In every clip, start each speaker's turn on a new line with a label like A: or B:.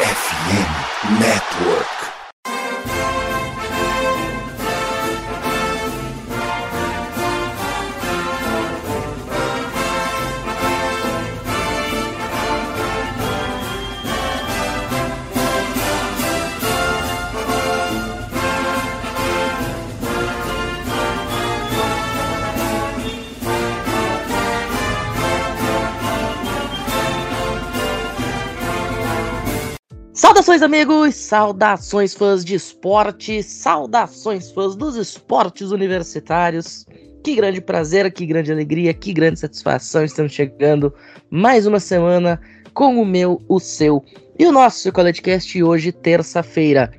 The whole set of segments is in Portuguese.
A: FM Network.
B: Saudações, amigos! Saudações, fãs de esporte! Saudações, fãs dos esportes universitários! Que grande prazer, que grande alegria, que grande satisfação! Estamos chegando mais uma semana com o meu, o seu e o nosso CollegeCast hoje, terça-feira,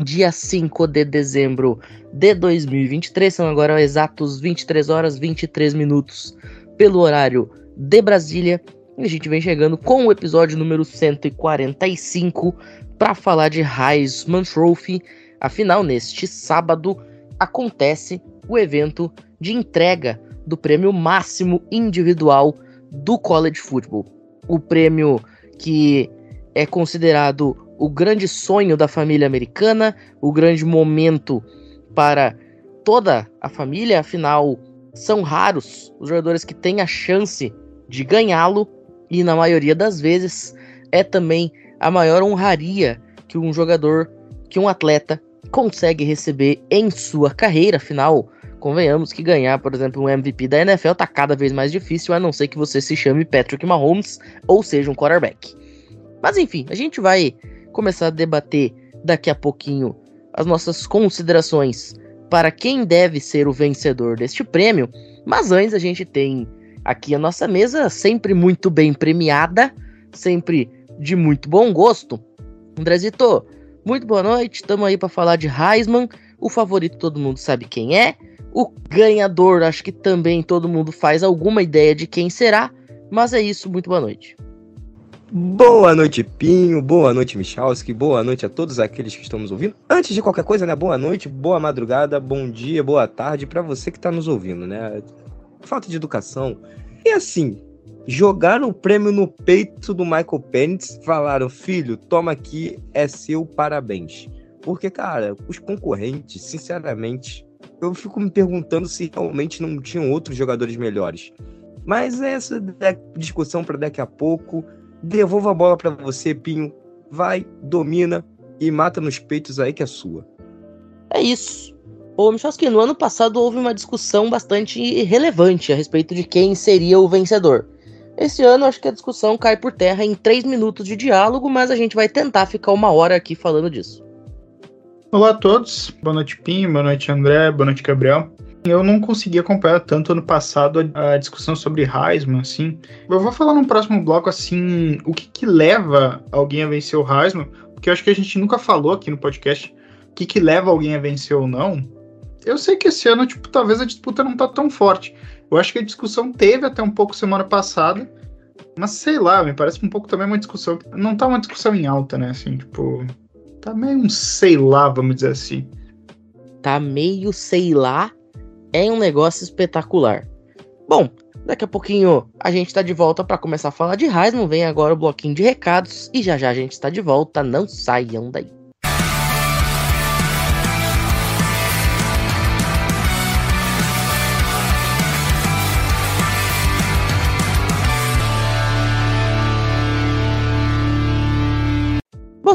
B: dia 5 de dezembro de 2023. São agora exatos 23 horas 23 minutos pelo horário de Brasília. E a gente vem chegando com o episódio número 145 para falar de Heisman Trophy. Afinal, neste sábado acontece o evento de entrega do prêmio máximo individual do college football. O prêmio que é considerado o grande sonho da família americana, o grande momento para toda a família, afinal, são raros os jogadores que têm a chance de ganhá-lo e na maioria das vezes é também a maior honraria que um jogador, que um atleta consegue receber em sua carreira. Afinal, convenhamos que ganhar, por exemplo, um MVP da NFL tá cada vez mais difícil, a não ser que você se chame Patrick Mahomes ou seja um quarterback. Mas enfim, a gente vai começar a debater daqui a pouquinho as nossas considerações para quem deve ser o vencedor deste prêmio. Mas antes a gente tem aqui a nossa mesa sempre muito bem premiada, sempre de muito bom gosto. Andrezito, muito boa noite, estamos aí para falar de Heisman, o favorito todo mundo sabe quem é, o ganhador acho que também todo mundo faz alguma ideia de quem será, mas é isso, muito boa noite.
C: Boa noite, Pinho. Boa noite, Michalski. Boa noite a todos aqueles que estão nos ouvindo. Antes de qualquer coisa, né? Boa noite, boa madrugada, bom dia, boa tarde para você que está nos ouvindo, né? Falta de educação. E assim, jogaram o prêmio no peito do Michael Penix, falaram: filho, toma aqui, é seu, parabéns. Porque, cara, os concorrentes, sinceramente, eu fico me perguntando se realmente não tinham outros jogadores melhores. Mas essa discussão para daqui a pouco. Devolvo a bola para você, Pinho. Vai, domina e mata nos peitos aí que é sua.
B: É isso. Ô, Michalski, no ano passado houve uma discussão bastante relevante a respeito de quem seria o vencedor. Esse ano acho que a discussão cai por terra em três minutos de diálogo, mas a gente vai tentar ficar uma hora aqui falando disso.
D: Olá a todos, boa noite Pinho, boa noite André, boa noite Gabriel. Eu não consegui acompanhar tanto ano passado a, discussão sobre Heisman, assim. Eu vou falar no próximo bloco, assim, o que, que leva alguém a vencer o Heisman, porque eu acho que a gente nunca falou aqui no podcast o que, que leva alguém a vencer ou não. Eu sei que esse ano, tipo, talvez a disputa não tá tão forte. Eu acho que a discussão teve até um pouco semana passada, mas sei lá, me parece um pouco também uma discussão. Não tá uma discussão em alta, né? Assim, tipo. Tá meio um sei lá, vamos dizer assim.
B: Tá meio sei lá é um negócio espetacular. Bom, daqui a pouquinho a gente está de volta para começar a falar de Heisman. Vem agora o bloquinho de recados e já já a gente está de volta. Não saiam daí.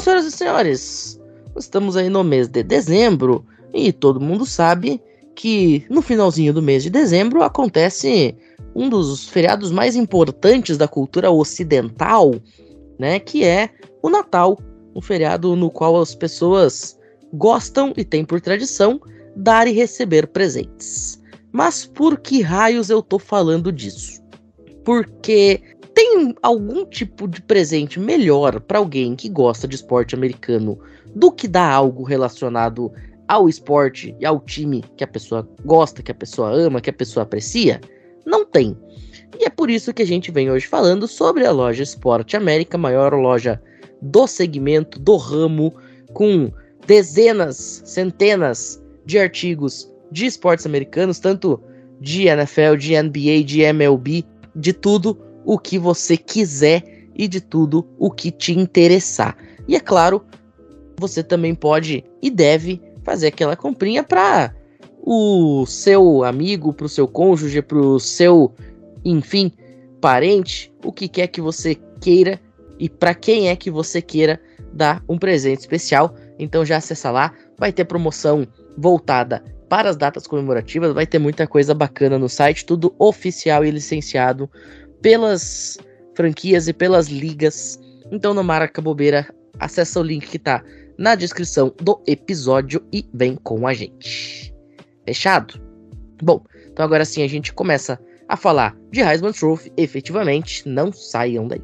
B: Senhoras e senhores, estamos aí no mês de dezembro e todo mundo sabe que no finalzinho do mês de dezembro acontece um dos feriados mais importantes da cultura ocidental, né, que é o Natal, um feriado no qual as pessoas gostam e têm por tradição dar e receber presentes. Mas por que raios eu tô falando disso? Porque tem algum tipo de presente melhor para alguém que gosta de esporte americano do que dar algo relacionado ao esporte e ao time que a pessoa gosta, que a pessoa ama, que a pessoa aprecia? Não tem. E é por isso que a gente vem hoje falando sobre a loja Esporte América, maior loja do segmento, do ramo, com dezenas, centenas de artigos de esportes americanos, tanto de NFL, de NBA, de MLB, de tudo o que você quiser e de tudo o que te interessar. E é claro, você também pode e deve fazer aquela comprinha para o seu amigo, para o seu cônjuge, para o seu, enfim, parente, o que quer que você queira e para quem é que você queira dar um presente especial. Então já acessa lá, vai ter promoção voltada para as datas comemorativas, vai ter muita coisa bacana no site, tudo oficial e licenciado pelas franquias e pelas ligas. Então no Maraca Bobeira, acessa o link que está na descrição do episódio e vem com a gente. Fechado? Bom, então agora sim a gente começa a falar de Heisman Trophy, efetivamente, não saiam daí.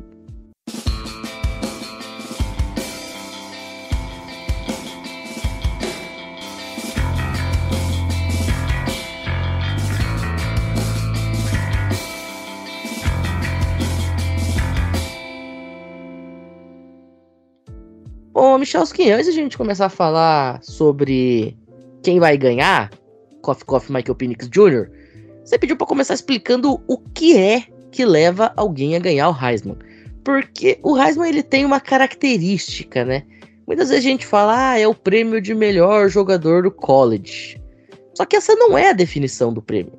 B: Bom, Michalski, antes de a gente começar a falar sobre quem vai ganhar, Coffee Coffee Michael Penix Jr., você pediu para começar explicando o que é que leva alguém a ganhar o Heisman. Porque o Heisman ele tem uma característica, né? Muitas vezes a gente fala, ah, é o prêmio de melhor jogador do college. Só que essa não é a definição do prêmio.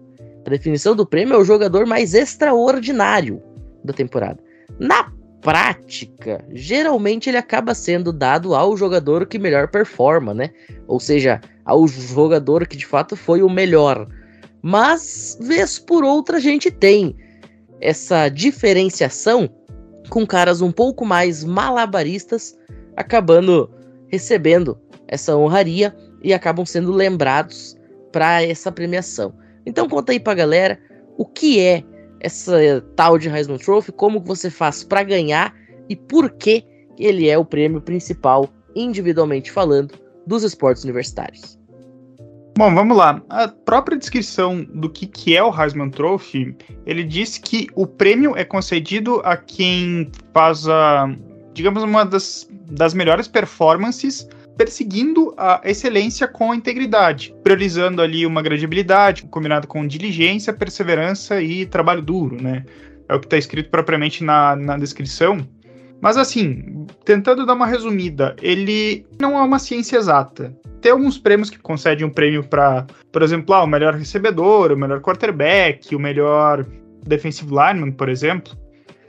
B: A definição do prêmio é o jogador mais extraordinário da temporada. Na prática, geralmente ele acaba sendo dado ao jogador que melhor performa, né? Ou seja, ao jogador que de fato foi o melhor. Mas, vez por outra, a gente tem essa diferenciação com caras um pouco mais malabaristas acabando recebendo essa honraria e acabam sendo lembrados para essa premiação. Então conta aí pra galera o que é essa tal de Heisman Trophy, como você faz para ganhar e por que ele é o prêmio principal, individualmente falando, dos esportes universitários.
D: Bom, vamos lá. A própria descrição do que, que é o Heisman Trophy, ele diz que o prêmio é concedido a quem faz a, digamos, uma das, das melhores performances perseguindo a excelência com integridade, priorizando ali uma gradibilidade, combinado com diligência, perseverança e trabalho duro, né? É o que está escrito propriamente na, na descrição. Mas assim, tentando dar uma resumida, ele não é uma ciência exata. Tem alguns prêmios que concedem um prêmio para, por exemplo, ah, o melhor recebedor, o melhor quarterback, o melhor defensive lineman, por exemplo.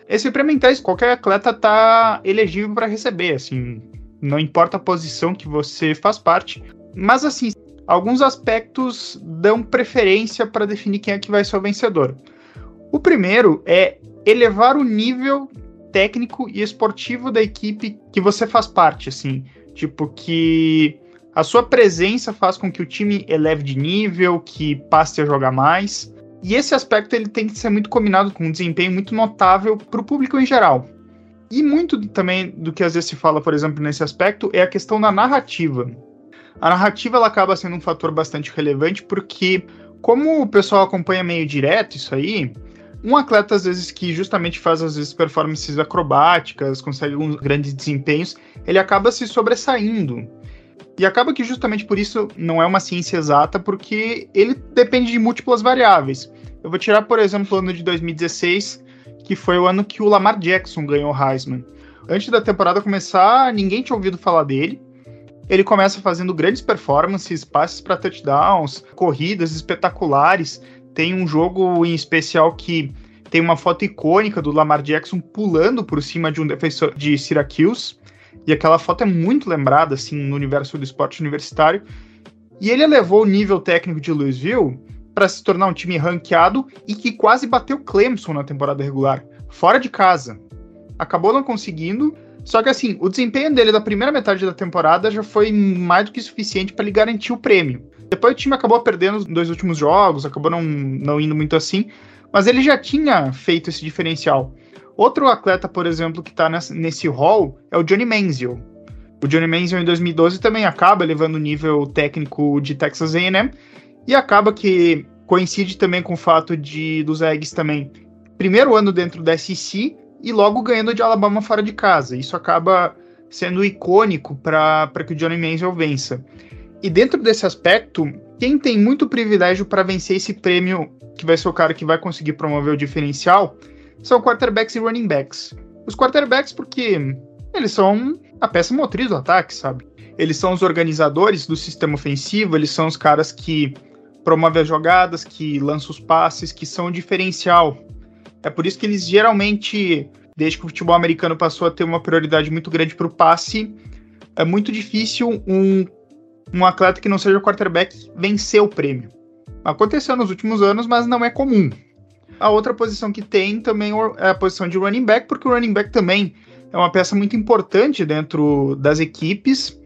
D: Esse prêmio, qualquer atleta tá elegível para receber, assim, não importa a posição que você faz parte. Mas assim, alguns aspectos dão preferência para definir quem é que vai ser o vencedor. O primeiro é elevar o nível técnico e esportivo da equipe que você faz parte, assim, tipo que a sua presença faz com que o time eleve de nível, que passe a jogar mais. E esse aspecto ele tem que ser muito combinado com um desempenho muito notável para o público em geral. E muito também do que às vezes se fala, por exemplo, nesse aspecto, é a questão da narrativa. A narrativa ela acaba sendo um fator bastante relevante porque, como o pessoal acompanha meio direto isso aí, um atleta às vezes que justamente faz às vezes performances acrobáticas, consegue alguns grandes desempenhos, ele acaba se sobressaindo. E acaba que justamente por isso não é uma ciência exata, porque ele depende de múltiplas variáveis. Eu vou tirar, por exemplo, o ano de 2016, que foi o ano que o Lamar Jackson ganhou o Heisman. Antes da temporada começar, ninguém tinha ouvido falar dele. Ele começa fazendo grandes performances, passes para touchdowns, corridas espetaculares. Tem um jogo em especial que tem uma foto icônica do Lamar Jackson pulando por cima de um defensor de Syracuse. E aquela foto é muito lembrada assim no universo do esporte universitário. E ele elevou o nível técnico de Louisville para se tornar um time ranqueado e que quase bateu Clemson na temporada regular, fora de casa. Acabou não conseguindo, só que assim, o desempenho dele da primeira metade da temporada já foi mais do que suficiente para lhe garantir o prêmio. Depois o time acabou perdendo os dois últimos jogos, acabou não, não indo muito assim, mas ele já tinha feito esse diferencial. Outro atleta, por exemplo, que está nesse hall é o Johnny Manziel. O Johnny Manziel em 2012 também acaba elevando o nível técnico de Texas A&M e acaba que coincide também com o fato de dos Eggs também primeiro ano dentro da SEC e logo ganhando de Alabama fora de casa. Isso acaba sendo icônico para que o Johnny Manziel vença. E dentro desse aspecto, quem tem muito privilégio para vencer esse prêmio, que vai ser o cara que vai conseguir promover o diferencial, são quarterbacks e running backs. Os quarterbacks, porque eles são a peça motriz do ataque, sabe? Eles são os organizadores do sistema ofensivo, eles são os caras que promovem as jogadas, que lançam os passes, que são o diferencial. É por isso que eles geralmente, desde que o futebol americano passou a ter uma prioridade muito grande para o passe, é muito difícil um, um atleta que não seja quarterback vencer o prêmio. Aconteceu nos últimos anos, mas não é comum. A outra posição que tem também é a posição de running back, porque o running back também é uma peça muito importante dentro das equipes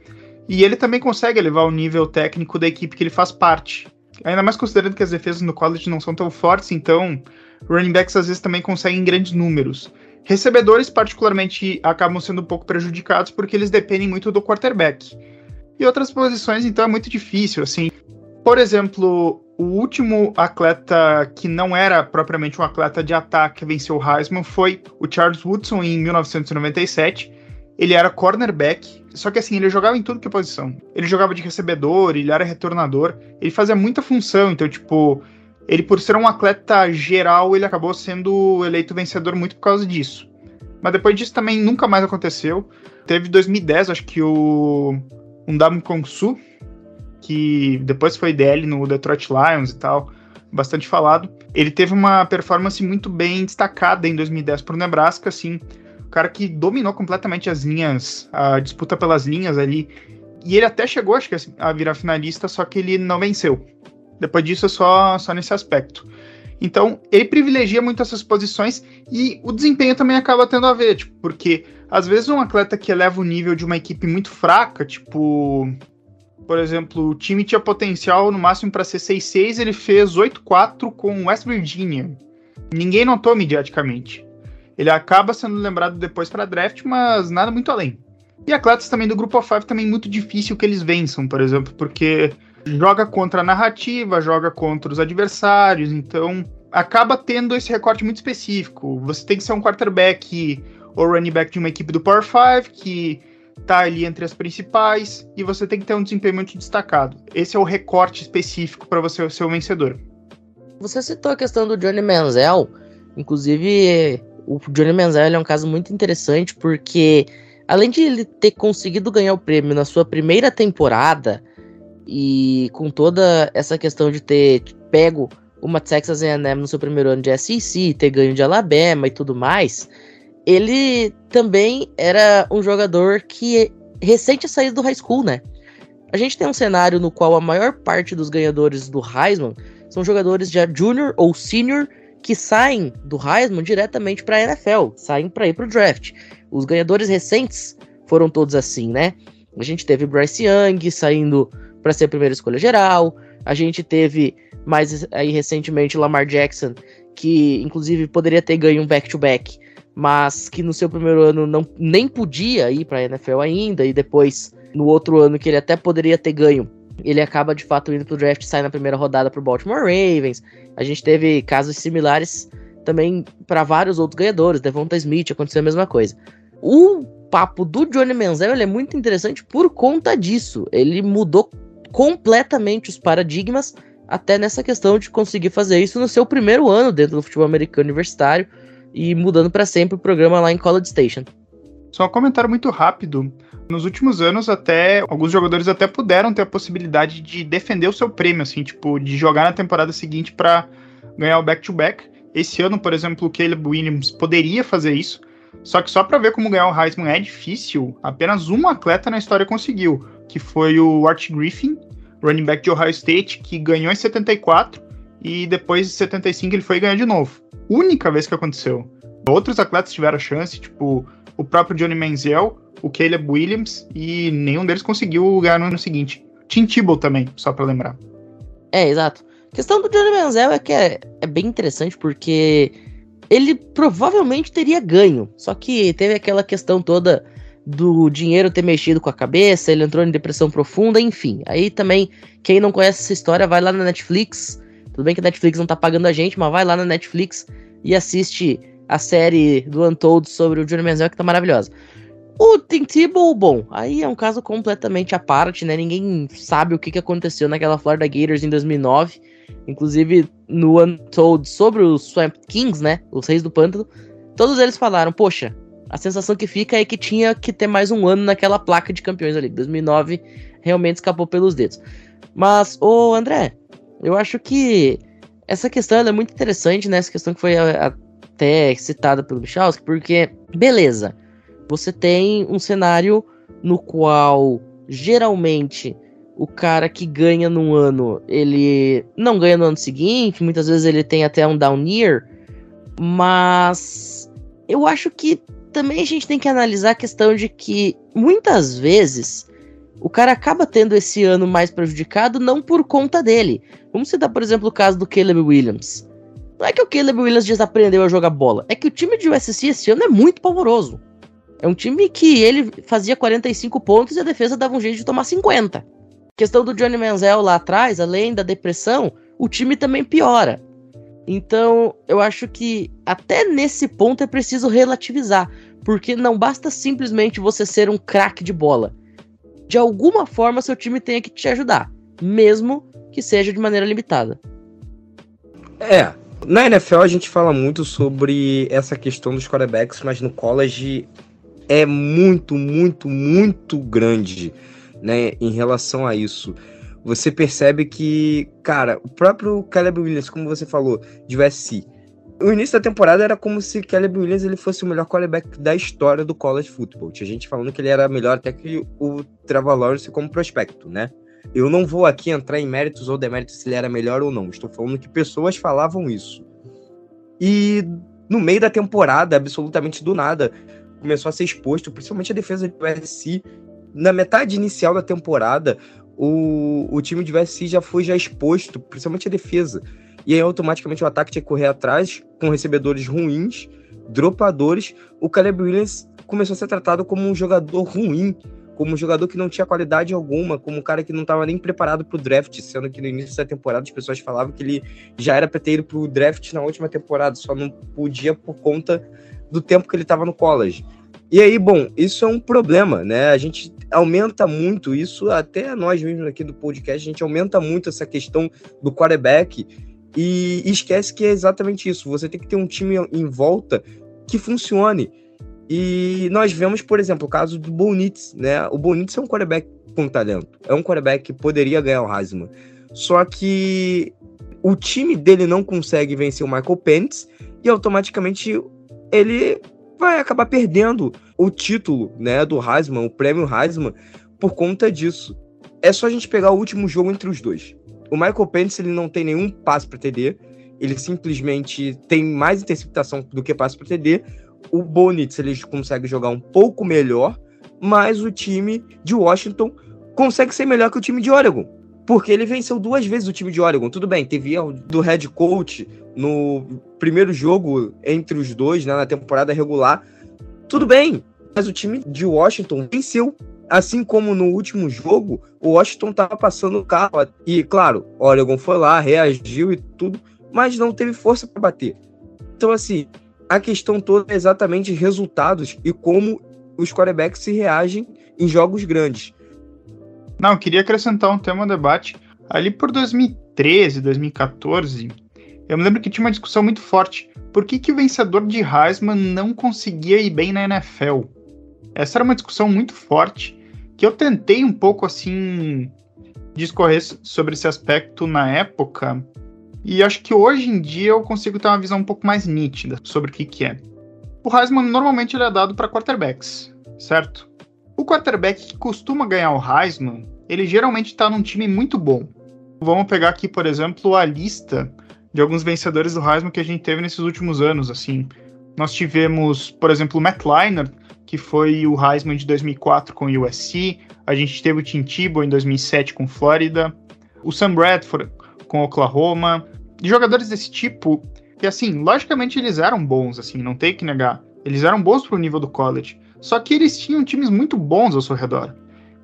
D: e ele também consegue elevar o nível técnico da equipe que ele faz parte. Ainda mais considerando que as defesas no college não são tão fortes, então running backs às vezes também conseguem grandes números. Recebedores, particularmente, acabam sendo um pouco prejudicados porque eles dependem muito do quarterback. E outras posições, então, é muito difícil. Assim, por exemplo, o último atleta que não era propriamente um atleta de ataque que venceu o Heisman foi o Charles Woodson em 1997. Ele era cornerback, só que assim, ele jogava em tudo que é posição. Ele jogava de recebedor, ele era retornador, ele fazia muita função, então, tipo, ele por ser um atleta geral, ele acabou sendo eleito vencedor muito por causa disso. Mas depois disso também nunca mais aconteceu. Teve 2010, acho que o Undam Kongsu, que depois foi DL no Detroit Lions e tal, bastante falado. Ele teve uma performance muito bem destacada em 2010 para o Nebraska, assim, cara que dominou completamente as linhas, a disputa pelas linhas ali. E ele até chegou, acho que a virar finalista, só que ele não venceu. Depois disso é só, só nesse aspecto. Então, ele privilegia muito essas posições e o desempenho também acaba tendo a ver, tipo, porque às vezes um atleta que eleva o nível de uma equipe muito fraca, tipo, por exemplo, o time tinha potencial no máximo para ser 6-6, ele fez 8-4 com West Virginia. Ninguém notou mediaticamente. Ele acaba sendo lembrado depois para draft, mas nada muito além. E atletas também do grupo five também muito difícil que eles vençam, por exemplo, porque joga contra a narrativa, joga contra os adversários, então acaba tendo esse recorte muito específico. Você tem que ser um quarterback ou running back de uma equipe do Power 5 que tá ali entre as principais e você tem que ter um desempenho muito destacado. Esse é o recorte específico para você ser o vencedor.
B: Você citou a questão do Johnny Manziel, inclusive o Johnny Manziel é um caso muito interessante porque além de ele ter conseguido ganhar o prêmio na sua primeira temporada e com toda essa questão de ter pego uma Texas A&M no seu primeiro ano de SEC, ter ganho de Alabama e tudo mais, ele também era um jogador que recente saído do high school, né? A gente tem um cenário no qual a maior parte dos ganhadores do Heisman são jogadores já junior ou senior que saem do Heisman diretamente para a NFL, saem para ir para o draft. Os ganhadores recentes foram todos assim, né? A gente teve Bryce Young saindo para ser a primeira escolha geral, a gente teve mais aí recentemente Lamar Jackson, que inclusive poderia ter ganho um back-to-back, -back, mas que no seu primeiro ano não, nem podia ir para a NFL ainda, e depois, no outro ano que ele até poderia ter ganho, ele acaba de fato indo pro draft sai na primeira rodada pro Baltimore Ravens. A gente teve casos similares também para vários outros ganhadores, Devonta Smith aconteceu a mesma coisa. O papo do Johnny Manziel é muito interessante por conta disso. Ele mudou completamente os paradigmas até nessa questão de conseguir fazer isso no seu primeiro ano dentro do futebol americano universitário e mudando para sempre o programa lá em College Station.
D: Só um comentário muito rápido. Nos últimos anos, até alguns jogadores até puderam ter a possibilidade de defender o seu prêmio, assim, tipo, de jogar na temporada seguinte para ganhar o back-to-back. -back. Esse ano, por exemplo, o Caleb Williams poderia fazer isso, só que só para ver como ganhar o Heisman é difícil, apenas um atleta na história conseguiu, que foi o Art Griffin, running back de Ohio State, que ganhou em 74 e depois de 75 ele foi ganhar de novo única vez que aconteceu. Outros atletas tiveram chance, tipo o próprio Johnny Manziel, o Caleb Williams, e nenhum deles conseguiu ganhar no ano seguinte. Tim Tebow também, só para lembrar.
B: É, exato. A questão do Johnny Manziel é que é, é bem interessante porque ele provavelmente teria ganho, só que teve aquela questão toda do dinheiro ter mexido com a cabeça, ele entrou em depressão profunda, enfim. Aí também, quem não conhece essa história, vai lá na Netflix, tudo bem que a Netflix não tá pagando a gente, mas vai lá na Netflix e assiste a série do Untold sobre o Johnny Manziel, que tá maravilhosa. O Tebow, bom, aí é um caso completamente à parte, né? Ninguém sabe o que, que aconteceu naquela Florida Gators em 2009. Inclusive, no Untold sobre os Swamp Kings, né? Os Reis do Pântano. Todos eles falaram, poxa, A sensação que fica é que tinha que ter mais um ano naquela placa de campeões ali. 2009 realmente escapou pelos dedos. Mas, ô André, eu acho que essa questão é muito interessante, né? Essa questão que foi até citada pelo Michalski, porque, beleza, você tem um cenário no qual geralmente o cara que ganha num ano, ele não ganha no ano seguinte, muitas vezes ele tem até um down year, mas eu acho que também a gente tem que analisar a questão de que muitas vezes o cara acaba tendo esse ano mais prejudicado não por conta dele. Vamos citar, por exemplo, o caso do Caleb Williams. Não é que o Caleb Williams desaprendeu a jogar bola, é que o time de USC esse ano é muito pavoroso. É um time que ele fazia 45 pontos e a defesa dava um jeito de tomar 50. Questão do Johnny Manziel lá atrás, além da depressão, o time também piora. Então, eu acho que até nesse ponto é preciso relativizar, porque não basta simplesmente você ser um craque de bola de alguma forma seu time tenha que te ajudar, mesmo que seja de maneira limitada.
C: É, na NFL a gente fala muito sobre essa questão dos quarterbacks, mas no college é muito, muito, muito grande, né, em relação a isso. Você percebe que, cara, o próprio Caleb Williams, como você falou, de USC, o início da temporada era como se Caleb Williams ele fosse o melhor quarterback da história do college football. Tinha gente falando que ele era melhor até que o Trevor Lawrence como prospecto, né? Eu não vou aqui entrar em méritos ou deméritos se ele era melhor ou não. Estou falando que pessoas falavam isso. E no meio da temporada, absolutamente do nada, começou a ser exposto, principalmente a defesa do USC. Na metade inicial da temporada, o, o time de USC já foi já exposto, principalmente a defesa e aí automaticamente o ataque tinha que correr atrás com recebedores ruins, dropadores. O Caleb Williams começou a ser tratado como um jogador ruim, como um jogador que não tinha qualidade alguma, como um cara que não estava nem preparado para o draft, sendo que no início da temporada as pessoas falavam que ele já era para ter ido para o draft na última temporada, só não podia por conta do tempo que ele estava no college. E aí, bom, isso é um problema, né? A gente aumenta muito isso, até nós mesmos aqui do podcast, a gente aumenta muito essa questão do quarterback e esquece que é exatamente isso. Você tem que ter um time em volta que funcione. E nós vemos, por exemplo, o caso do Bonitz, né? O Bonitz é um quarterback com talento. É um quarterback que poderia ganhar o Heisman. Só que o time dele não consegue vencer o Michael Penix e automaticamente ele vai acabar perdendo o título, né, do Heisman, o prêmio Heisman, por conta disso. É só a gente pegar o último jogo entre os dois. O Michael Penix ele não tem nenhum passe para TD, ele simplesmente tem mais interceptação do que passe para TD. O Bonitz ele consegue jogar um pouco melhor, mas o time de Washington consegue ser melhor que o time de Oregon. Porque ele venceu duas vezes o time de Oregon. Tudo bem, teve erro do head coach no primeiro jogo entre os dois, né, na temporada regular. Tudo bem, mas o time de Washington venceu assim como no último jogo, o Washington estava passando o carro. E, claro, Oregon foi lá, reagiu e tudo, mas não teve força para bater. Então, assim, a questão toda é exatamente resultados e como os quarterbacks se reagem em jogos grandes.
D: Não, queria acrescentar um tema ao debate. Ali por 2013, 2014, eu me lembro que tinha uma discussão muito forte. Por que, que o vencedor de Heisman não conseguia ir bem na NFL? Essa era uma discussão muito forte que eu tentei um pouco assim discorrer sobre esse aspecto na época, e acho que hoje em dia eu consigo ter uma visão um pouco mais nítida sobre o que, que é. O Heisman normalmente ele é dado para quarterbacks, certo? O quarterback que costuma ganhar o Heisman, ele geralmente está num time muito bom. Vamos pegar aqui, por exemplo, a lista de alguns vencedores do Heisman que a gente teve nesses últimos anos, assim. Nós tivemos, por exemplo, o Matt Leinart, que foi o Heisman de 2004 com o USC. A gente teve o Tim Tebow em 2007 com Flórida. O Sam Bradford com Oklahoma. De jogadores desse tipo, que assim, logicamente eles eram bons, assim, não tem que negar. Eles eram bons pro nível do college. Só que eles tinham times muito bons ao seu redor.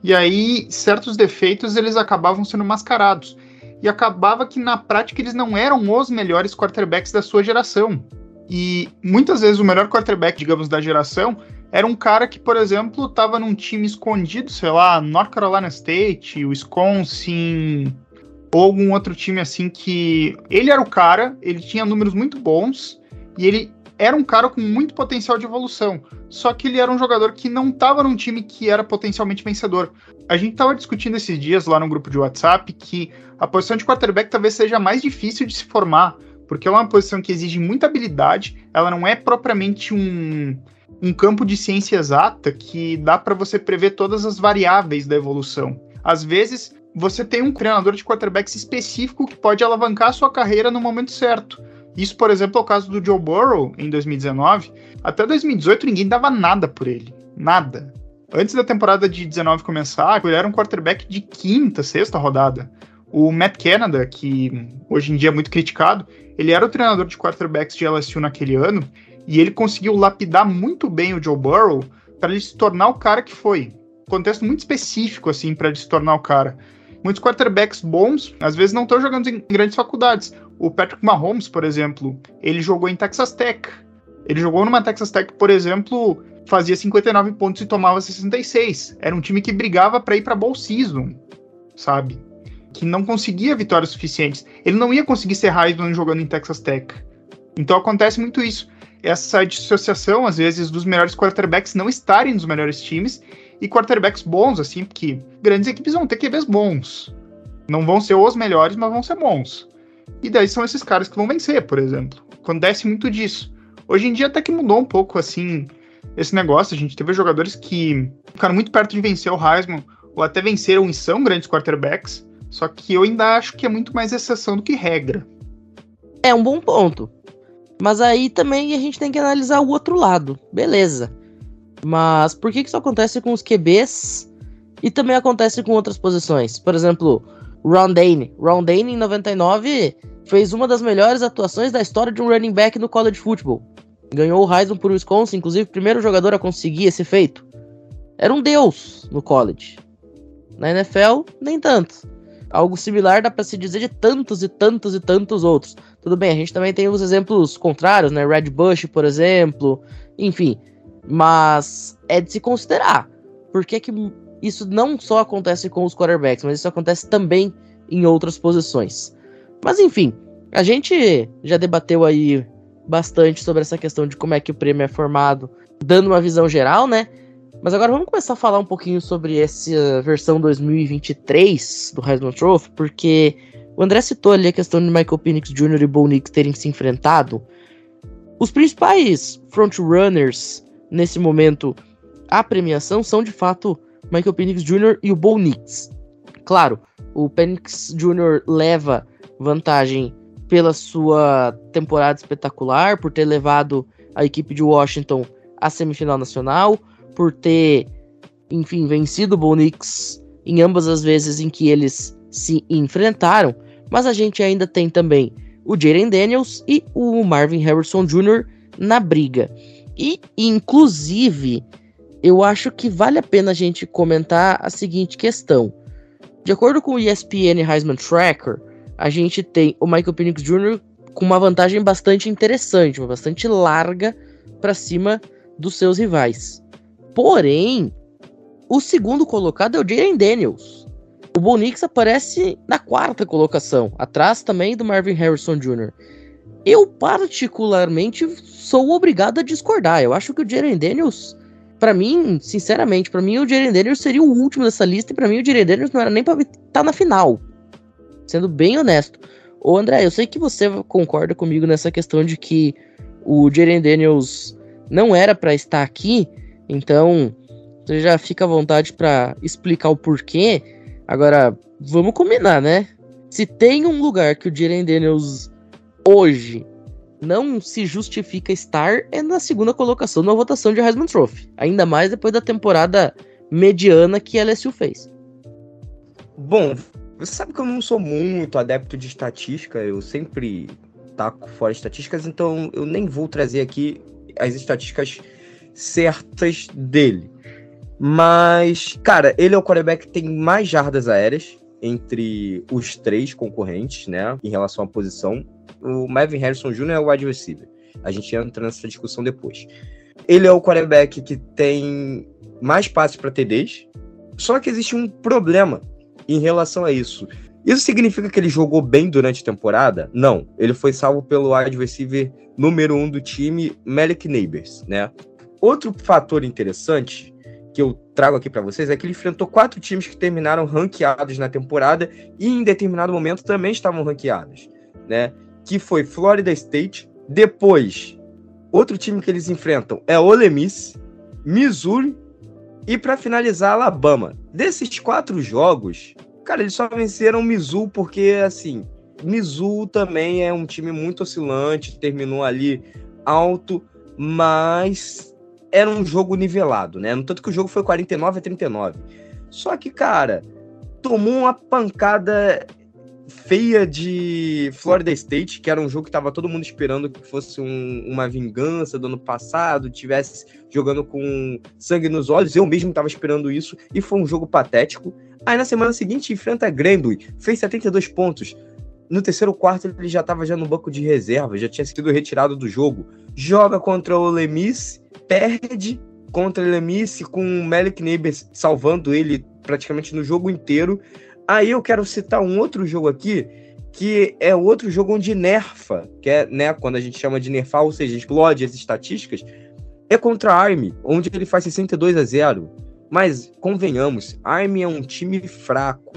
D: E aí, certos defeitos eles acabavam sendo mascarados. E acabava que na prática eles não eram os melhores quarterbacks da sua geração. E muitas vezes o melhor quarterback, digamos, da geração era um cara que, por exemplo, estava num time escondido, sei lá, North Carolina State, Wisconsin, ou algum outro time assim que ele era o cara, ele tinha números muito bons e ele era um cara com muito potencial de evolução. Só que ele era um jogador que não estava num time que era potencialmente vencedor. A gente estava discutindo esses dias lá no grupo de WhatsApp que a posição de quarterback talvez seja mais difícil de se formar, porque é uma posição que exige muita habilidade, ela não é propriamente um, um campo de ciência exata que dá para você prever todas as variáveis da evolução. Às vezes, você tem um treinador de quarterbacks específico que pode alavancar a sua carreira no momento certo. Isso, por exemplo, é o caso do Joe Burrow em 2019. Até 2018 ninguém dava nada por ele. Nada. Antes da temporada de 19 começar, ele era um quarterback de quinta, sexta rodada. O Matt Canada, que hoje em dia é muito criticado, ele era o treinador de quarterbacks de LSU naquele ano e ele conseguiu lapidar muito bem o Joe Burrow para ele se tornar o cara que foi. Contexto muito específico assim para ele se tornar o cara. Muitos quarterbacks bons, às vezes não estão jogando em grandes faculdades. O Patrick Mahomes, por exemplo, ele jogou em Texas Tech. Ele jogou numa Texas Tech, por exemplo, fazia 59 pontos e tomava 66. Era um time que brigava para ir para bowl season, sabe? que não conseguia vitórias suficientes. Ele não ia conseguir ser Heisman jogando em Texas Tech. Então acontece muito isso. Essa dissociação, às vezes, dos melhores quarterbacks não estarem nos melhores times e quarterbacks bons, assim, porque grandes equipes vão ter QBs bons. Não vão ser os melhores, mas vão ser bons. E daí são esses caras que vão vencer, por exemplo. Acontece muito disso. Hoje em dia até que mudou um pouco, assim, esse negócio. A gente teve jogadores que ficaram muito perto de vencer o Heisman, ou até venceram e são grandes quarterbacks, só que eu ainda acho que é muito mais exceção do que regra.
B: É um bom ponto. Mas aí também a gente tem que analisar o outro lado. Beleza. Mas por que, que isso acontece com os QBs e também acontece com outras posições? Por exemplo, Ron Dane. Ron Dane, em 99, fez uma das melhores atuações da história de um running back no college football. Ganhou o Heisman por Wisconsin, inclusive o primeiro jogador a conseguir esse feito. Era um deus no college. Na NFL, nem tanto. Algo similar dá para se dizer de tantos e tantos e tantos outros. Tudo bem, a gente também tem os exemplos contrários, né? Red Bush, por exemplo, enfim. Mas é de se considerar. Por que, que isso não só acontece com os quarterbacks, mas isso acontece também em outras posições. Mas enfim, a gente já debateu aí bastante sobre essa questão de como é que o prêmio é formado, dando uma visão geral, né? Mas agora vamos começar a falar um pouquinho sobre essa versão 2023 do Heisman Trophy, porque o André citou ali a questão de Michael Penix Jr. e Bo Nix terem se enfrentado. Os principais frontrunners nesse momento à premiação são de fato Michael Penix Jr. e o Bo Nix. Claro, o Penix Jr. leva vantagem pela sua temporada espetacular, por ter levado a equipe de Washington à semifinal nacional por ter, enfim, vencido o Bonix em ambas as vezes em que eles se enfrentaram, mas a gente ainda tem também o Jaden Daniels e o Marvin Harrison Jr. na briga. E, inclusive, eu acho que vale a pena a gente comentar a seguinte questão. De acordo com o ESPN Heisman Tracker, a gente tem o Michael Penix Jr. com uma vantagem bastante interessante, uma bastante larga para cima dos seus rivais. Porém, o segundo colocado é o Jalen Daniels. O Bonix aparece na quarta colocação, atrás também do Marvin Harrison Jr. Eu, particularmente, sou obrigado a discordar. Eu acho que o Jalen Daniels, para mim, sinceramente, para mim o Jalen Daniels seria o último dessa lista e para mim o Jalen Daniels não era nem para estar tá na final. Sendo bem honesto. Ô André, eu sei que você concorda comigo nessa questão de que o Jalen Daniels não era para estar aqui, então, você já fica à vontade para explicar o porquê. Agora, vamos combinar, né? Se tem um lugar que o Jalen Daniels hoje não se justifica estar, é na segunda colocação na votação de Heisman Trophy. Ainda mais depois da temporada mediana que a LSU fez.
C: Bom, você sabe que eu não sou muito adepto de estatística, eu sempre taco fora estatísticas, então eu nem vou trazer aqui as estatísticas certas dele. Mas, cara, ele é o quarterback que tem mais jardas aéreas entre os três concorrentes, né, em relação à posição. O Marvin Harrison Jr. é o wide receiver. A gente entra nessa discussão depois. Ele é o quarterback que tem mais passes para TDs. Só que existe um problema em relação a isso. Isso significa que ele jogou bem durante a temporada? Não. Ele foi salvo pelo wide receiver número um do time, Malik Neighbors, né? Outro fator interessante que eu trago aqui para vocês é que ele enfrentou quatro times que terminaram ranqueados na temporada e em determinado momento também estavam ranqueados, né? Que foi Florida State, depois outro time que eles enfrentam é Ole Miss, Missouri e para finalizar Alabama. Desses quatro jogos, cara, eles só venceram Mizzou porque assim, Mizzou também é um time muito oscilante, terminou ali alto, mas era um jogo nivelado, né? No tanto que o jogo foi 49 a 39. Só que, cara, tomou uma pancada feia de Florida State, que era um jogo que tava todo mundo esperando que fosse um, uma vingança do ano passado, tivesse jogando com sangue nos olhos. Eu mesmo tava esperando isso e foi um jogo patético. Aí na semana seguinte enfrenta Grambling, fez 72 pontos. No terceiro quarto ele já tava já no banco de reserva, já tinha sido retirado do jogo. Joga contra o Lemis perde contra Lemice com o Malik Neighbors salvando ele praticamente no jogo inteiro. Aí eu quero citar um outro jogo aqui, que é outro jogo onde nerfa, que é né, quando a gente chama de nerfar, ou seja, explode as estatísticas, é contra a Army, onde ele faz 62 a 0. Mas convenhamos, Army é um time fraco,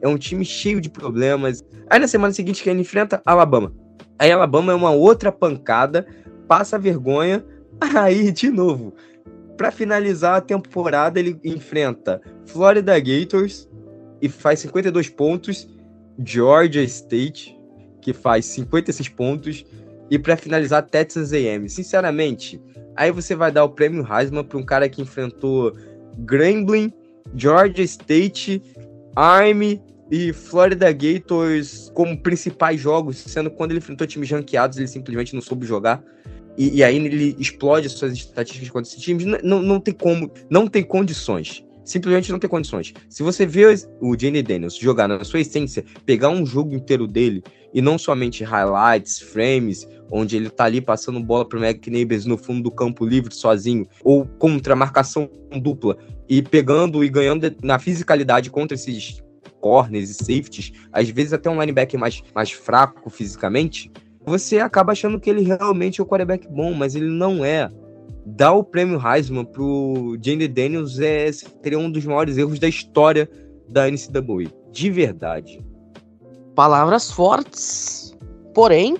C: é um time cheio de problemas. Aí na semana seguinte que ele enfrenta Alabama. Aí Alabama é uma outra pancada, passa vergonha, Aí, de novo, para finalizar a temporada, ele enfrenta Florida Gators e faz 52 pontos, Georgia State, que faz 56 pontos, e para finalizar, Texas AM. Sinceramente, aí você vai dar o prêmio Heisman para um cara que enfrentou Grambling, Georgia State, Army e Florida Gators como principais jogos, sendo quando ele enfrentou times ranqueados, ele simplesmente não soube jogar e, e aí ele explode suas estatísticas contra esses times, não, não tem como, não tem condições. Simplesmente não tem condições. Se você vê o Jane Daniels jogar na sua essência, pegar um jogo inteiro dele e não somente highlights, frames, onde ele tá ali passando bola pro McNeighbors no fundo do campo livre sozinho, ou contra marcação dupla, e pegando e ganhando na fisicalidade contra esses corners e safeties, às vezes até um linebacker mais, mais fraco fisicamente, você acaba achando que ele realmente é o quarterback bom, mas ele não é. Dar o prêmio Heisman pro Jane Daniels é, seria um dos maiores erros da história da NCAA. De verdade.
B: Palavras fortes. Porém,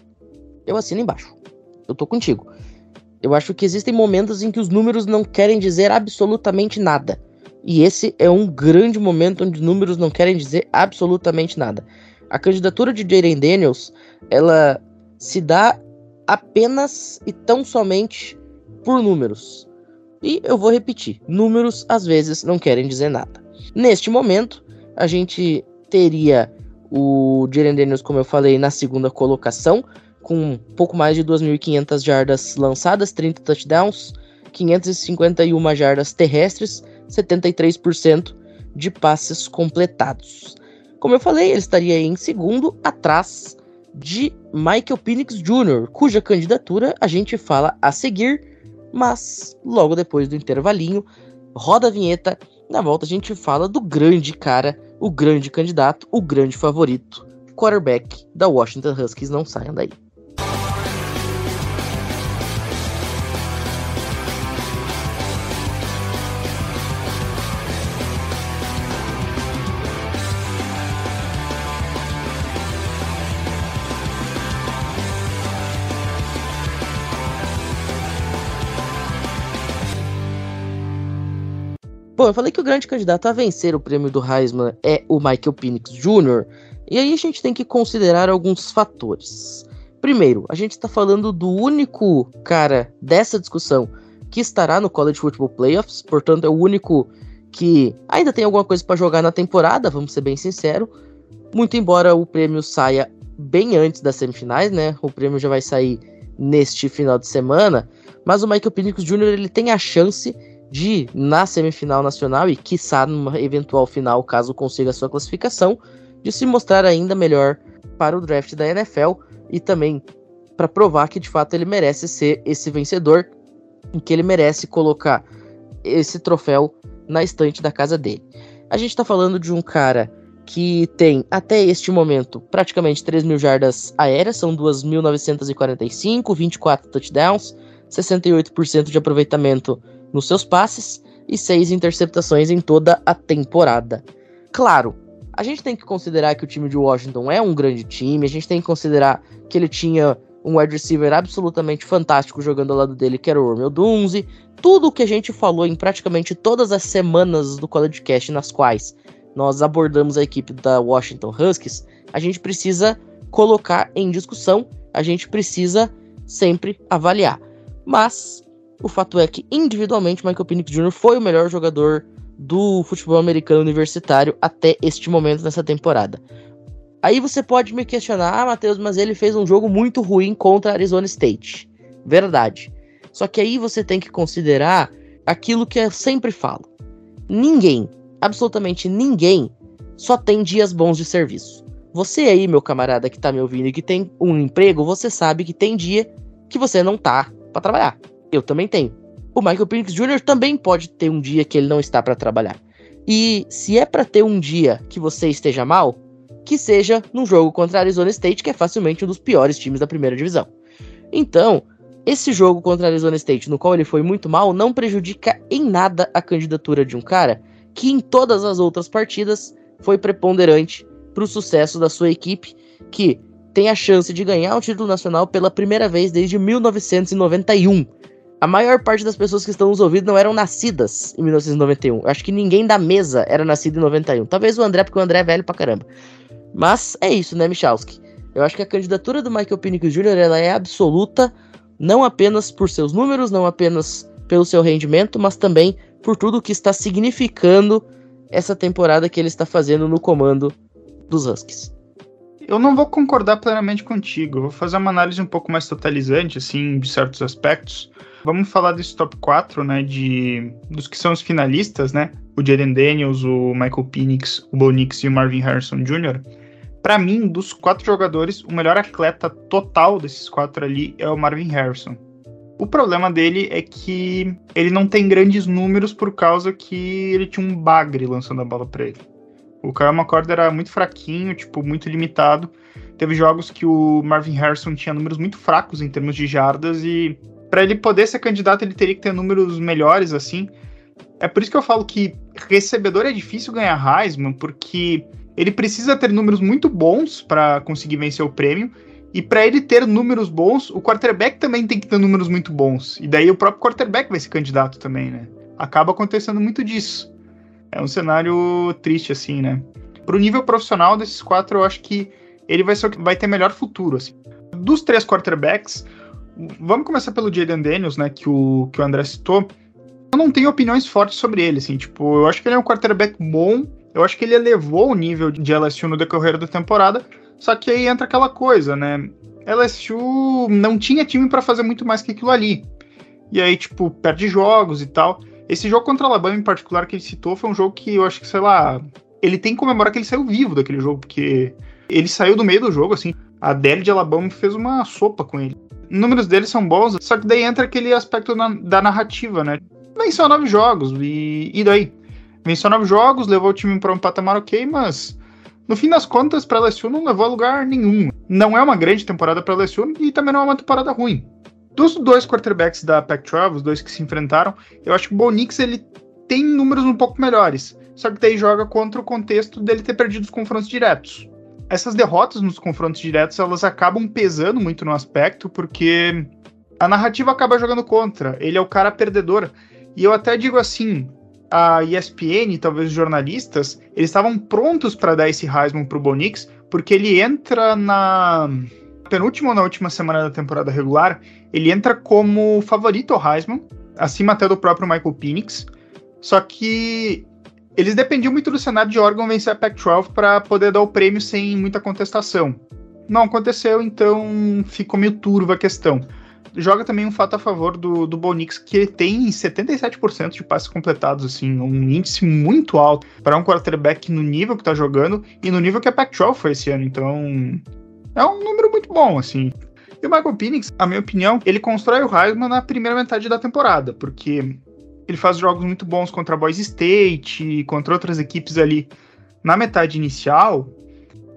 B: eu assino embaixo. Eu tô contigo. Eu acho que existem momentos em que os números não querem dizer absolutamente nada. E esse é um grande momento onde os números não querem dizer absolutamente nada. A candidatura de Jaden Daniels, ela se dá apenas e tão somente por números. E eu vou repetir: números às vezes não querem dizer nada. Neste momento, a gente teria o Jalen Daniels, como eu falei, na segunda colocação, com um pouco mais de 2.500 jardas lançadas, 30 touchdowns, 551 jardas terrestres, 73% de passes completados. Como eu falei, ele estaria em segundo, atrás de Michael Penix Jr., cuja candidatura a gente fala a seguir, mas logo depois do intervalinho, roda a vinheta, na volta a gente fala do grande cara, o grande candidato, o grande favorito, quarterback da Washington Huskies, não saiam daí. Bom, eu falei que o grande candidato a vencer o prêmio do Heisman é o Michael Penix Jr., e aí a gente tem que considerar alguns fatores. Primeiro, a gente está falando do único cara dessa discussão que estará no College Football Playoffs, portanto é o único que ainda tem alguma coisa para jogar na temporada, vamos ser bem sinceros. Muito embora o prêmio saia bem antes das semifinais, né? O prêmio já vai sair neste final de semana, mas o Michael Penix Jr. ele tem a chance de, na semifinal nacional e, quiçá, numa eventual final, caso consiga sua classificação, de se mostrar ainda melhor para o draft da NFL e também para provar que de fato ele merece ser esse vencedor e que ele merece colocar esse troféu na estante da casa dele. A gente está falando de um cara que tem, até este momento, praticamente 3 mil jardas aéreas, são 2.945, 24 touchdowns, 68% de aproveitamento nos seus passes e 6 interceptações em toda a temporada. Claro, a gente tem que considerar que o time de Washington é um grande time, a gente tem que considerar que ele tinha um wide receiver absolutamente fantástico jogando ao lado dele, que era o Romeo Dunze. Tudo o que a gente falou em praticamente todas as semanas do College Cast nas quais nós abordamos a equipe da Washington Huskies, a gente precisa colocar em discussão, a gente precisa sempre avaliar. Mas o fato é que individualmente Michael Penix Jr. foi o melhor jogador do futebol americano universitário até este momento nessa temporada. Aí você pode me questionar, ah, Matheus, mas ele fez um jogo muito ruim contra Arizona State. Verdade. Só que aí você tem que considerar aquilo que eu sempre falo. Ninguém, absolutamente ninguém, só tem dias bons de serviço. Você aí, meu camarada que tá me ouvindo e que tem um emprego, você sabe que tem dia que você não tá para trabalhar. Eu também tenho. O Michael Penix Jr. também pode ter um dia que ele não está para trabalhar. E se é para ter um dia que você esteja mal, que seja num jogo contra a Arizona State, que é facilmente um dos piores times da primeira divisão. Então, esse jogo contra a Arizona State, no qual ele foi muito mal, não prejudica em nada a candidatura de um cara que em todas as outras partidas foi preponderante para o sucesso da sua equipe, que tem a chance de ganhar o título nacional pela primeira vez desde 1991. A maior parte das pessoas que estão nos ouvindo não eram nascidas em 1991. Eu acho que ninguém da mesa era nascido em 91. Talvez o André, porque o André é velho pra caramba. Mas é isso, né, Michalski? Eu acho que a candidatura do Michael Pinnick Jr. ela é absoluta, não apenas por seus números, não apenas pelo seu rendimento, mas também por tudo que está significando essa temporada que ele está fazendo no comando dos Huskies.
D: Eu não vou concordar plenamente contigo. Vou fazer uma análise um pouco mais totalizante, assim, de certos aspectos. Vamos falar desse top 4, né, de dos que são os finalistas, né? O Jaden Daniels, o Michael Penix, o Bo Nix e o Marvin Harrison Jr. Para mim, dos quatro jogadores, o melhor atleta total desses quatro ali é o Marvin Harrison. O problema dele é que ele não tem grandes números por causa que ele tinha um bagre lançando a bola para ele. O Kyle McCord era muito fraquinho, tipo, muito limitado. Teve jogos que o Marvin Harrison tinha números muito fracos em termos de jardas e para ele poder ser candidato ele teria que ter números melhores assim. É por isso que eu falo que recebedor é difícil ganhar Heisman, porque ele precisa ter números muito bons para conseguir vencer o prêmio. E para ele ter números bons, o quarterback também tem que ter números muito bons. E daí o próprio quarterback vai ser candidato também, né? Acaba acontecendo muito disso. É um cenário triste, assim, né? Pro nível profissional desses quatro, eu acho que ele vai, ser, vai ter melhor futuro, assim. Dos três quarterbacks, vamos começar pelo Jaden Daniels, né? Que o, que o André citou. Eu não tenho opiniões fortes sobre ele, assim. Tipo, eu acho que ele é um quarterback bom, eu acho que ele elevou o nível de LSU no decorrer da temporada, só que aí entra aquela coisa, né? LSU não tinha time para fazer muito mais que aquilo ali. E aí, tipo, perde jogos e tal. Esse jogo contra Alabama em particular que ele citou foi um jogo que eu acho que, sei lá, ele tem que comemorar que ele saiu vivo daquele jogo, porque ele saiu do meio do jogo, assim. A Dell de Alabama fez uma sopa com ele. Os números dele são bons, só que daí entra aquele aspecto na, da narrativa, né? Venceu nove jogos, e, e daí? Venceu nove jogos, levou o time para um patamar ok, mas no fim das contas, para LSU não levou a lugar nenhum. Não é uma grande temporada para LSU e também não é uma temporada ruim. Dos dois quarterbacks da Pac-12, os dois que se enfrentaram, eu acho que o Bonix ele tem números um pouco melhores. Só que daí joga contra o contexto dele ter perdido os confrontos diretos. Essas derrotas nos confrontos diretos, elas acabam pesando muito no aspecto, porque a narrativa acaba jogando contra. Ele é o cara perdedor. E eu até digo assim, a ESPN, talvez os jornalistas, eles estavam prontos para dar esse Heisman pro Bonix, porque ele entra na penúltima ou na última semana da temporada regular, ele entra como favorito ao Heisman, acima até do próprio Michael Penix. Só que eles dependiam muito do Senado de Oregon vencer a Pac-12 para poder dar o prêmio sem muita contestação. Não aconteceu, então ficou meio turva a questão joga também um fato a favor do, do Bonix, que tem 77% de passes completados, assim, um índice muito alto para um quarterback no nível que tá jogando e no nível que a Pac-12 foi esse ano. Então, é um número muito bom, assim. E o Michael Penix, a minha opinião, ele constrói o Heisman na primeira metade da temporada, porque ele faz jogos muito bons contra a Boise State, contra outras equipes ali na metade inicial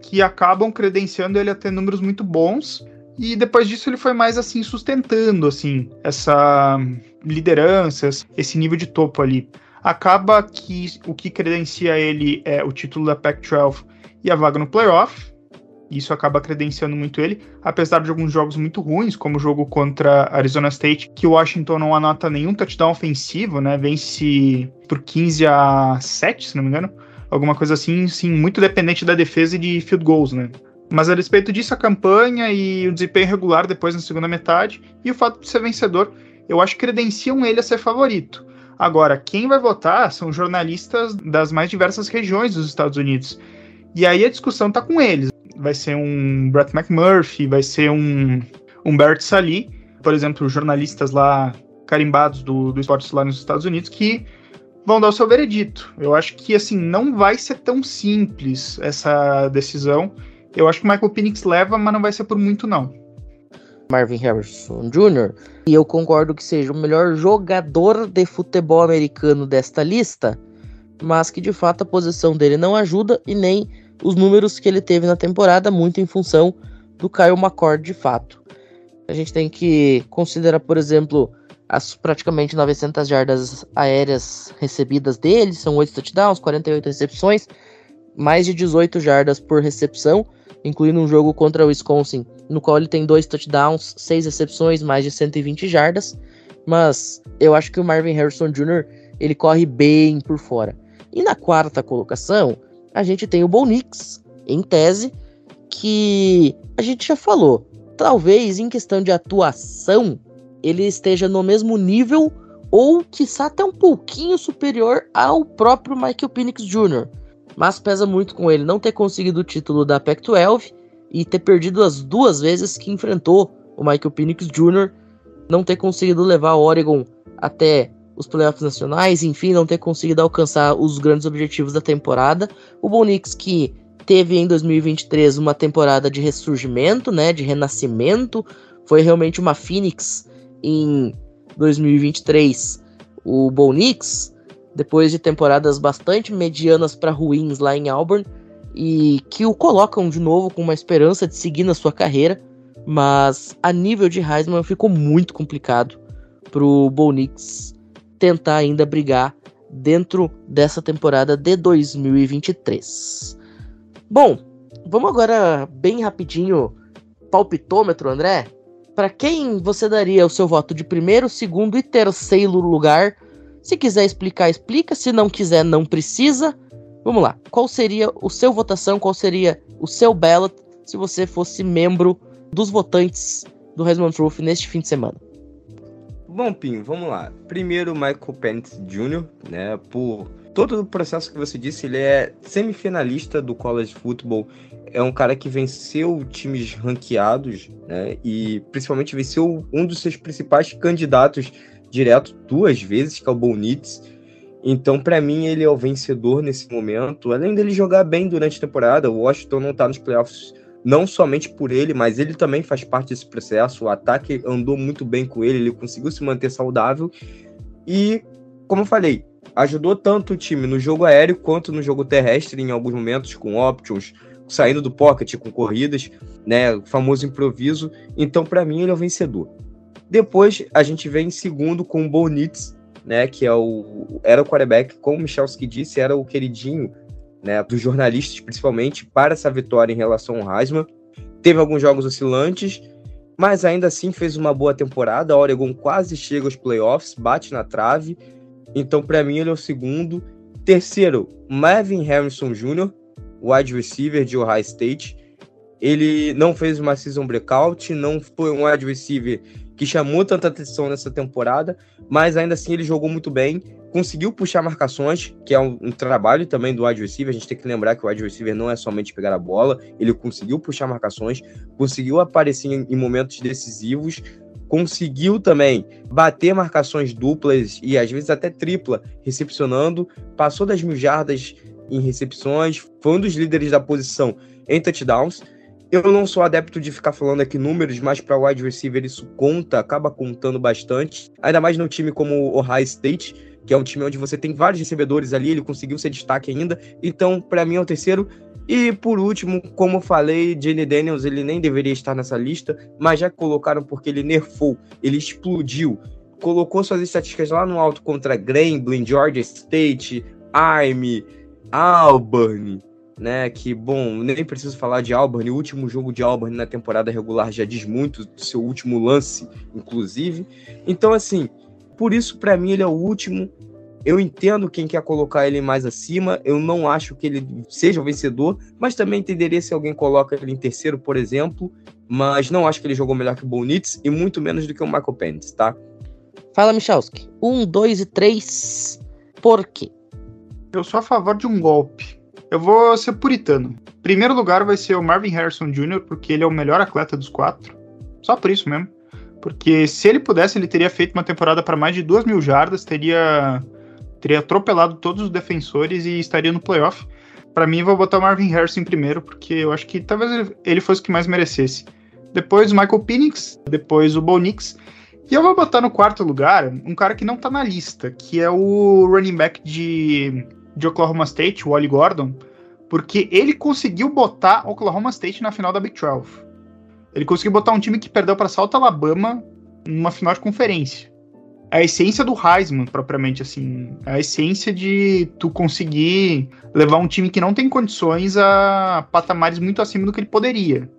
D: que acabam credenciando ele a ter números muito bons. E depois disso ele foi mais assim sustentando assim essa liderança, esse nível de topo ali. Acaba que o que credencia ele é o título da Pac-12 e a vaga no playoff. Isso acaba credenciando muito ele, apesar de alguns jogos muito ruins, como o jogo contra Arizona State, que o Washington não anota nenhum touchdown ofensivo, né? Vence por 15 a 7, se não me engano alguma coisa assim, sim, muito dependente da defesa e de field goals, né? Mas a respeito disso, a campanha e o desempenho regular depois na segunda metade e o fato de ser vencedor, eu acho que credenciam ele a ser favorito. Agora, quem vai votar são jornalistas das mais diversas regiões dos Estados Unidos. E aí a discussão tá com eles. Vai ser um Brett McMurphy, vai ser um, um Bert Sali, por exemplo, jornalistas lá carimbados do, do esporte lá nos Estados Unidos, que vão dar o seu veredito. Eu acho que assim não vai ser tão simples essa decisão. Eu acho que o Michael Penix leva, mas não vai ser por muito não.
B: Marvin Harrison Jr. E eu concordo que seja o melhor jogador de futebol americano desta lista, mas que de fato a posição dele não ajuda e nem os números que ele teve na temporada, muito em função do Kyle McCord de fato. A gente tem que considerar, por exemplo, as praticamente 900 jardas aéreas recebidas dele, são 8 touchdowns, 48 recepções, mais de 18 jardas por recepção, incluindo um jogo contra o Wisconsin, no qual ele tem 2 touchdowns, 6 recepções, mais de 120 jardas, mas eu acho que o Marvin Harrison Jr. ele corre bem por fora. E na quarta colocação, a gente tem o Bo Nix, em tese, que a gente já falou, talvez em questão de atuação, ele esteja no mesmo nível ou quiçá até um pouquinho superior ao próprio Michael Penix Jr. Mas pesa muito com ele não ter conseguido o título da Pac-12 e ter perdido as duas vezes que enfrentou o Michael Penix Jr., não ter conseguido levar Oregon até os playoffs nacionais, enfim, não ter conseguido alcançar os grandes objetivos da temporada. O Bonix que teve em 2023 uma temporada de ressurgimento, né, de renascimento, foi realmente uma Phoenix em 2023 o Bo Nix, depois de temporadas bastante medianas para ruins lá em Auburn, e que o colocam de novo com uma esperança de seguir na sua carreira, mas a nível de Heisman ficou muito complicado para o Bo Nix tentar ainda brigar dentro dessa temporada de 2023. Bom, vamos agora bem rapidinho palpitômetro, André. Para quem você daria o seu voto de primeiro, segundo e terceiro lugar? Se quiser explicar, explica. Se não quiser, não precisa. Vamos lá. Qual seria o seu votação? Qual seria o seu ballot se você fosse membro dos votantes do Heisman Trophy neste fim de semana?
C: Bom, Pinho, vamos lá. Primeiro, Michael Penix Jr., né? Por todo o processo que você disse, ele é semifinalista do college football é um cara que venceu times ranqueados, né? E principalmente venceu um dos seus principais candidatos direto duas vezes, que é o Bonitz. Então, para mim, ele é o vencedor nesse momento. Além dele jogar bem durante a temporada, o Washington não tá nos playoffs não somente por ele, mas ele também faz parte desse processo. O ataque andou muito bem com ele, ele conseguiu se manter saudável. E, como eu falei, ajudou tanto o time no jogo aéreo quanto no jogo terrestre em alguns momentos, com options, saindo do pocket com corridas, né, o famoso improviso. Então, para mim, ele é o vencedor. Depois, a gente vem em segundo com o Bonitz, né, que é o era o quarterback, como o Michalski disse, era o queridinho, né, dos jornalistas, principalmente para essa vitória em relação ao Heisman. Teve alguns jogos oscilantes, mas ainda assim fez uma boa temporada. A Oregon quase chega aos playoffs, bate na trave. Então, para mim, ele é o segundo. Terceiro, Marvin Harrison Jr., wide receiver de Ohio State. Ele não fez uma season breakout, não foi um wide receiver que chamou tanta atenção nessa temporada, mas ainda assim ele jogou muito bem, conseguiu puxar marcações, que é um, um, trabalho também do wide receiver. A gente tem que lembrar que o wide receiver não é somente pegar a bola, ele conseguiu puxar marcações, conseguiu aparecer em, em momentos decisivos, conseguiu também bater marcações duplas e às vezes até tripla, recepcionando, passou das mil jardas em recepções, foi um dos líderes da posição em touchdowns. Eu não sou adepto de ficar falando aqui números, mas para wide receiver isso conta, acaba contando bastante. Ainda mais num time como o Ohio State, que é um time onde você tem vários recebedores ali, ele conseguiu ser destaque ainda. Então, para mim é o terceiro. E por último, como falei, Jenny Daniels ele nem deveria estar nessa lista, mas já colocaram porque ele nerfou, ele explodiu, colocou suas estatísticas lá no alto contra Grambling, Georgia State, Army, Auburn, né? Que, bom, nem preciso falar de Auburn, o último jogo de Auburn na temporada regular já diz muito do seu último lance, inclusive. Então, assim, por isso, para mim, ele é o último. Eu entendo quem quer colocar ele mais acima. Eu não acho que ele seja o vencedor, mas também entenderia se alguém coloca ele em terceiro, por exemplo. Mas não acho que ele jogou melhor que o Bonitz e muito menos do que o Michael Penix, tá?
B: Fala, Michalski. Um, dois e três. Por quê?
D: Eu sou a favor de um golpe. Eu vou ser puritano. Primeiro lugar vai ser o Marvin Harrison Jr., porque ele é o melhor atleta dos quatro. Só por isso mesmo. Porque se ele pudesse, ele teria feito uma temporada para mais de duas mil jardas, teria, teria atropelado todos os defensores e estaria no playoff. Para mim, vou botar o Marvin Harrison primeiro, porque eu acho que talvez ele fosse o que mais merecesse. Depois o Michael Penix, depois o Bo Nix. E eu vou botar no quarto lugar um cara que não tá na lista, que é o running back de de Oklahoma State, o Wally Gordon, porque ele conseguiu botar Oklahoma State na final da Big 12. Ele conseguiu botar um time que perdeu para Salto Alabama numa final de conferência. A essência do Heisman, propriamente assim, a essência de tu conseguir levar um time que não tem condições a patamares muito acima do que ele poderia.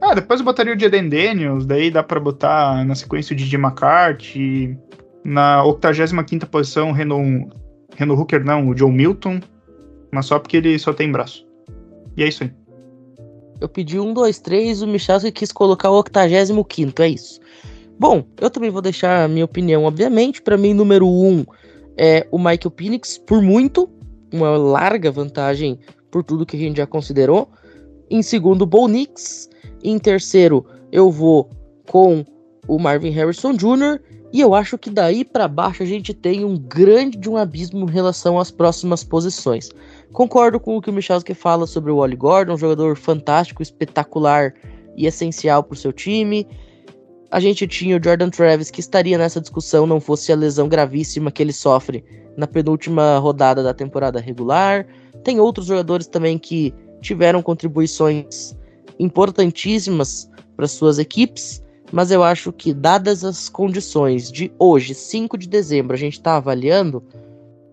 D: Ah, depois eu botaria o Jaden Daniels, daí dá para botar na sequência o DJ McCarthy, na 85ª posição, Renan Reno Hooker não, o John Milton, mas só porque ele só tem braço. E é isso aí.
B: Eu pedi um, dois, três, o Michalski quis colocar o 85 é isso. Bom, eu também vou deixar a minha opinião, obviamente. Para mim, número um é o Michael Penix, por muito, uma larga vantagem por tudo que a gente já considerou. Em segundo, o Bo Nix. Em terceiro, eu vou com o Marvin Harrison Jr. E eu acho que daí para baixo a gente tem um grande de um abismo em relação às próximas posições. Concordo com o que o Michalski fala sobre o Wally Gordon, um jogador fantástico, espetacular e essencial para o seu time. A gente tinha o Jordan Travis que estaria nessa discussão não fosse a lesão gravíssima que ele sofre na penúltima rodada da temporada regular. Tem outros jogadores também que tiveram contribuições importantíssimas para suas equipes mas eu acho que, dadas as condições de hoje, 5 de dezembro, a gente está avaliando.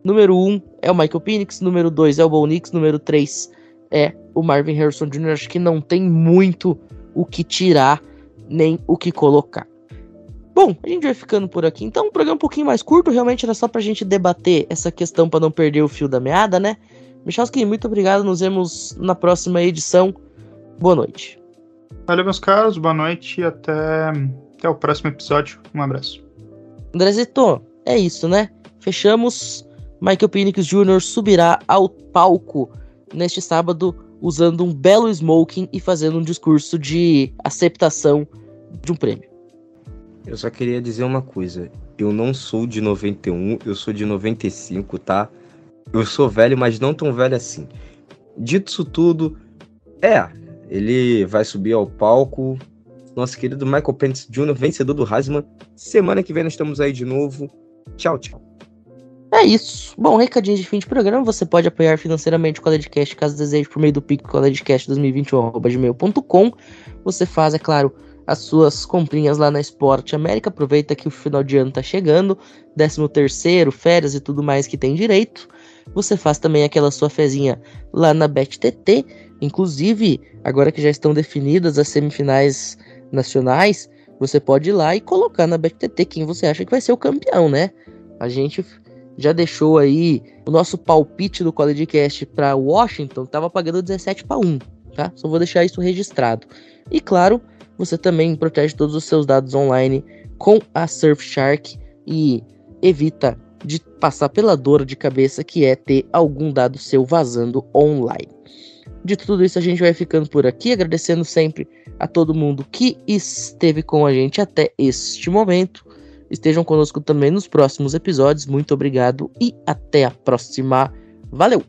B: Número 1 um é o Michael Penix, número 2 é o Bo Nix, número 3 é o Marvin Harrison Jr. Acho que não tem muito o que tirar, nem o que colocar. Bom, a gente vai ficando por aqui. Então, um programa um pouquinho mais curto, realmente era só pra gente debater essa questão para não perder o fio da meada, né? Michalski, muito obrigado. Nos vemos na próxima edição. Boa noite.
D: Valeu, meus caros, boa noite e até, até o próximo episódio. Um abraço.
B: Andrezito, é isso, né? Fechamos. Michael Penix Jr. subirá ao palco neste sábado usando um belo smoking e fazendo um discurso de aceptação de um prêmio.
C: Eu só queria dizer uma coisa. Eu não sou de 91, eu sou de 95, tá? Eu sou velho, mas não tão velho assim. Dito isso tudo, é, ele vai subir ao palco. Nosso querido Michael Pence Jr., vencedor do Heisman. Semana que vem nós estamos aí de novo. Tchau, tchau.
B: É isso. Bom, recadinho de fim de programa. Você pode apoiar financeiramente o CollegeCast caso deseje por meio do PIC collegecast2021.gmail.com. Você faz, é claro, as suas comprinhas lá na Esporte América. Aproveita que o final de ano tá chegando. 13 terceiro, férias e tudo mais que tem direito. Você faz também aquela sua fezinha lá na BetTT Inclusive, agora que já estão definidas as semifinais nacionais, você pode ir lá e colocar na BetTT quem você acha que vai ser o campeão, né? A gente já deixou aí o nosso palpite do College Cast para Washington, estava pagando 17 para 1, tá? Só vou deixar isso registrado. E claro, você também protege todos os seus dados online com a Surfshark e evita de passar pela dor de cabeça que é ter algum dado seu vazando online. De tudo isso, a gente vai ficando por aqui, agradecendo sempre a todo mundo que esteve com a gente até este momento. Estejam conosco também nos próximos episódios. Muito obrigado e até a próxima. Valeu!